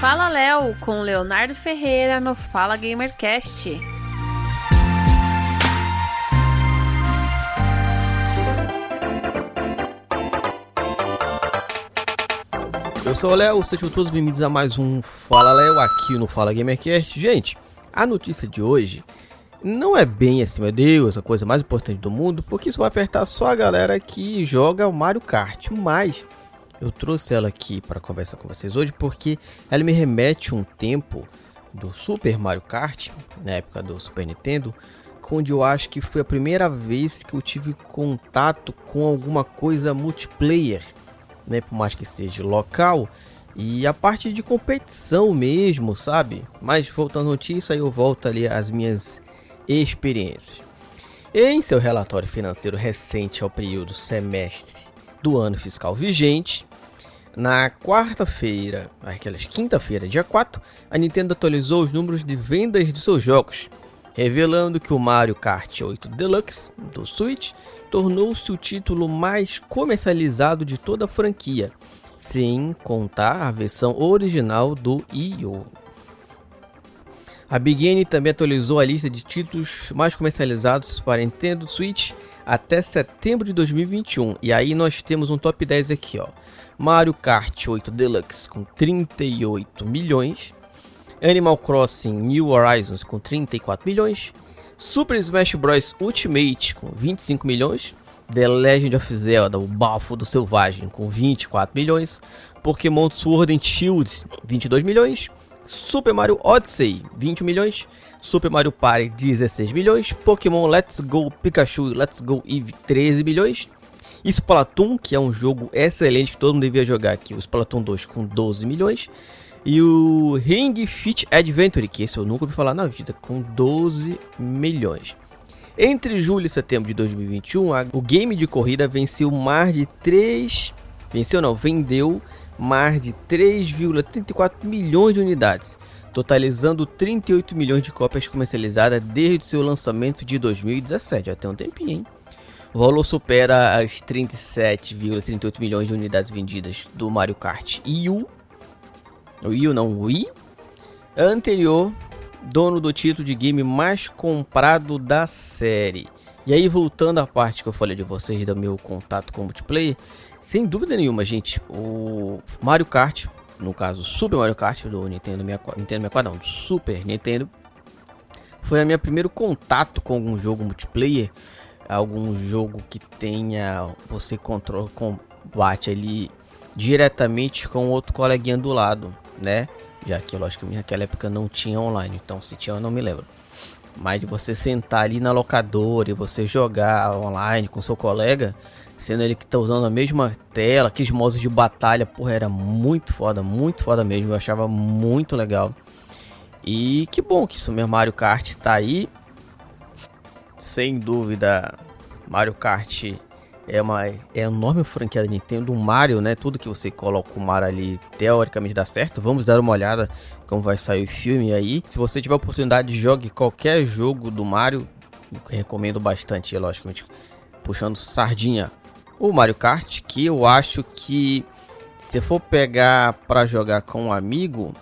Fala Léo com Leonardo Ferreira no Fala Gamercast. Eu sou o Léo, sejam todos bem-vindos a mais um Fala Léo aqui no Fala Gamercast. Gente, a notícia de hoje não é bem assim, meu Deus, a coisa mais importante do mundo, porque isso vai afetar só a galera que joga o Mario Kart, mas eu trouxe ela aqui para conversar com vocês hoje porque ela me remete um tempo do Super Mario Kart, na época do Super Nintendo, onde eu acho que foi a primeira vez que eu tive contato com alguma coisa multiplayer, né, por mais que seja local, e a parte de competição mesmo, sabe? Mas voltando à notícia, eu volto ali às minhas experiências. Em seu relatório financeiro recente ao período semestre do ano fiscal vigente, na quarta-feira, aquelas quinta-feira, dia 4, a Nintendo atualizou os números de vendas de seus jogos, revelando que o Mario Kart 8 Deluxe do Switch tornou-se o título mais comercializado de toda a franquia, sem contar a versão original do U. A Big N também atualizou a lista de títulos mais comercializados para Nintendo Switch até setembro de 2021. E aí nós temos um top 10 aqui, ó. Mario Kart 8 Deluxe com 38 milhões, Animal Crossing New Horizons com 34 milhões, Super Smash Bros. Ultimate com 25 milhões, The Legend of Zelda, o Bafo do Selvagem com 24 milhões, Pokémon Sword and Shield 22 milhões, Super Mario Odyssey 20 milhões, Super Mario Party 16 milhões, Pokémon Let's Go Pikachu Let's Go Eve 13 milhões, Splatoon, que é um jogo excelente que todo mundo devia jogar aqui, o Splatoon 2 com 12 milhões. E o Ring Fit Adventure, que esse eu nunca ouvi falar na vida, com 12 milhões. Entre julho e setembro de 2021, o game de corrida venceu mais de 3. Venceu não, vendeu mais de 3,34 milhões de unidades, totalizando 38 milhões de cópias comercializadas desde seu lançamento de 2017. Já tem um tempinho, hein? O valor supera as 37,38 milhões de unidades vendidas do Mario Kart Wii U. O Wii U não, o Wii. Anterior, dono do título de game mais comprado da série. E aí, voltando à parte que eu falei de vocês do meu contato com o multiplayer, sem dúvida nenhuma, gente, o Mario Kart, no caso Super Mario Kart do Nintendo 64, Nintendo 64 não, do Super Nintendo, foi a minha primeiro contato com algum jogo multiplayer algum jogo que tenha você controla combate ali diretamente com outro coleguinha do lado, né? Já que lógico que naquela época não tinha online, então se tinha eu não me lembro. Mas de você sentar ali na locadora e você jogar online com seu colega, sendo ele que tá usando a mesma tela, aqueles modos de batalha, porra, era muito foda, muito foda mesmo, eu achava muito legal. E que bom que isso meu Mario Kart tá aí sem dúvida, Mario Kart é uma é enorme franquia da Nintendo. O Mario, né? Tudo que você coloca o Mario ali, teoricamente dá certo. Vamos dar uma olhada como vai sair o filme aí. Se você tiver a oportunidade, jogue qualquer jogo do Mario. Recomendo bastante, logicamente, puxando sardinha. O Mario Kart, que eu acho que se for pegar para jogar com um amigo,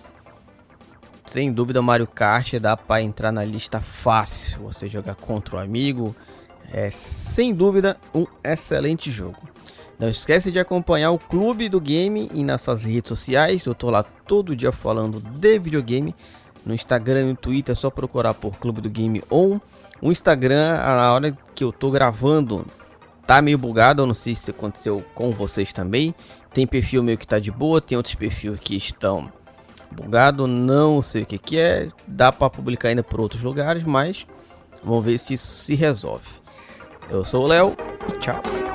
sem dúvida, Mario Kart dá para entrar na lista fácil. Você jogar contra o amigo é sem dúvida um excelente jogo. Não esquece de acompanhar o Clube do Game e nessas redes sociais. Eu tô lá todo dia falando de videogame. No Instagram e no Twitter é só procurar por Clube do Game On. O Instagram, na hora que eu tô gravando, tá meio bugado. Eu não sei se aconteceu com vocês também. Tem perfil meio que tá de boa, tem outros perfis que estão bugado, não sei o que, que é. Dá para publicar ainda por outros lugares, mas vamos ver se isso se resolve. Eu sou o Léo e tchau.